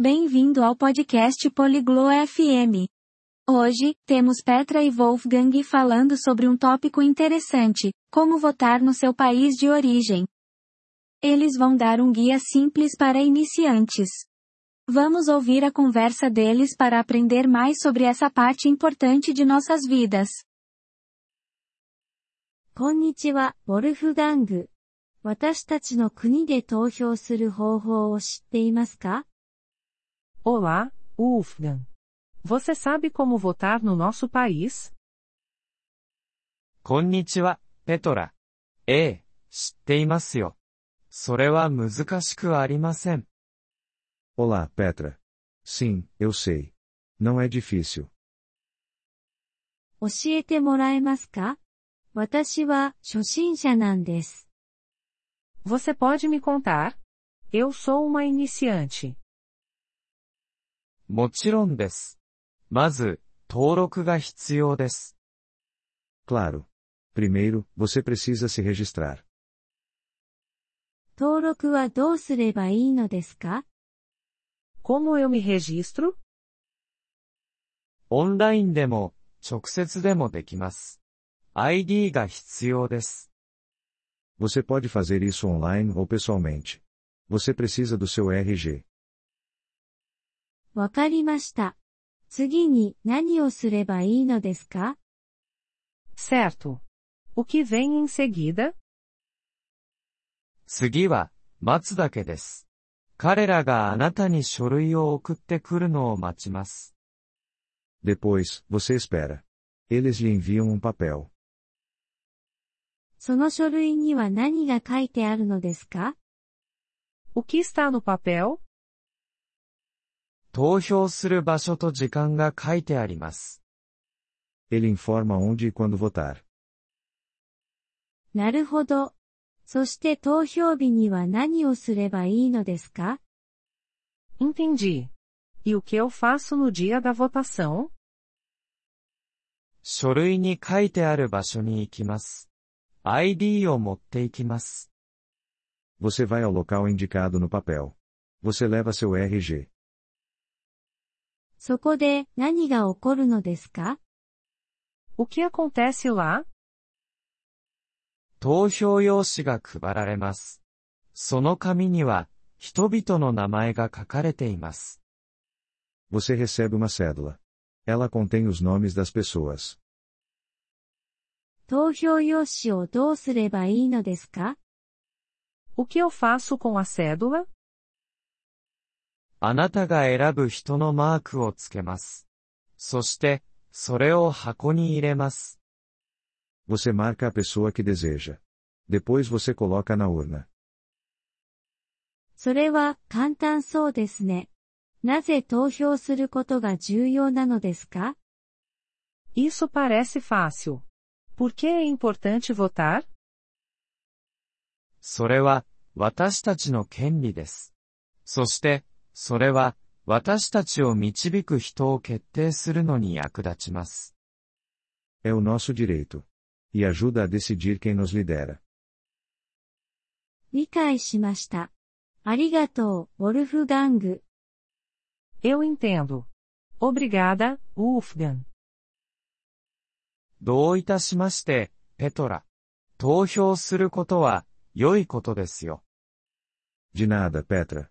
Bem-vindo ao podcast Poliglo FM. Hoje, temos Petra e Wolfgang falando sobre um tópico interessante, como votar no seu país de origem. Eles vão dar um guia simples para iniciantes. Vamos ouvir a conversa deles para aprender mais sobre essa parte importante de nossas vidas. こんにちは、ウォルフガング。私たちの国で投票する方法を知っていますか Olá, Wolfgang. Você sabe como votar no nosso país? こんにちは、ペトラ。ええ、知っていますよ。それは難しくありません。 Olá, Petra. Sim, eu sei. Não é difícil. 教えてもらえますか私は初心者なんです。 Você pode me contar? Eu sou uma iniciante. もちろんです。まず、登録が必要です。Claro. Primeiro, você precisa se registrar. 登録はどうすればいいのですか Como eu me registro? オンラインでも、直接でもできます。ID が必要です。Você pode fazer isso online ou pessoalmente. Você precisa do seu RG. わかりました。次に何をすればいいのですか Certo. O que vem em seguida? 次は、待つだけです。彼らがあなたに書類を送ってくるのを待ちます。Depois, você espera. Eles lhe enviam um papel. その書類には何が書いてあるのですか O que está no papel? 投票する場所と時間が書いてあります。Ele informa onde e quando votar. なるほど。そして投票日には何をすればいいのですか Entendi. E o que eu faço no dia da votação? 書類に書いてある場所に行きます。ID を持って行きます。Você vai ao local indicado no papel. Você leva seu RG. そこで何が起こるのですか O que acontece lá? 投票用紙が配られます。その紙には、人々の名前が書かれています。Você recebe uma cédula. Ela contém os nomes das pessoas. 投票用紙をどうすればいいのですか O que eu faço com a cédula? あなたが選ぶ人のマークをつけます。そして、それを箱に入れます。Você marca a pessoa que deseja. Depois você coloca na urna. それは簡単そうですね。なぜ投票することが重要なのですか Isso parece fácil. Por que é importante votar? それは、私たちの権利です。そして、それは、私たちを導く人を決定するのに役立ちます。É o nosso direito. E ajuda a decidir quem nos lidera. 理解しました。ありがとう、ウォルフガング。Eu entendo. Obrigada, Wolfgang. どういたしまして、ペトラ。投票することは、良いことですよ。De nada, Petra.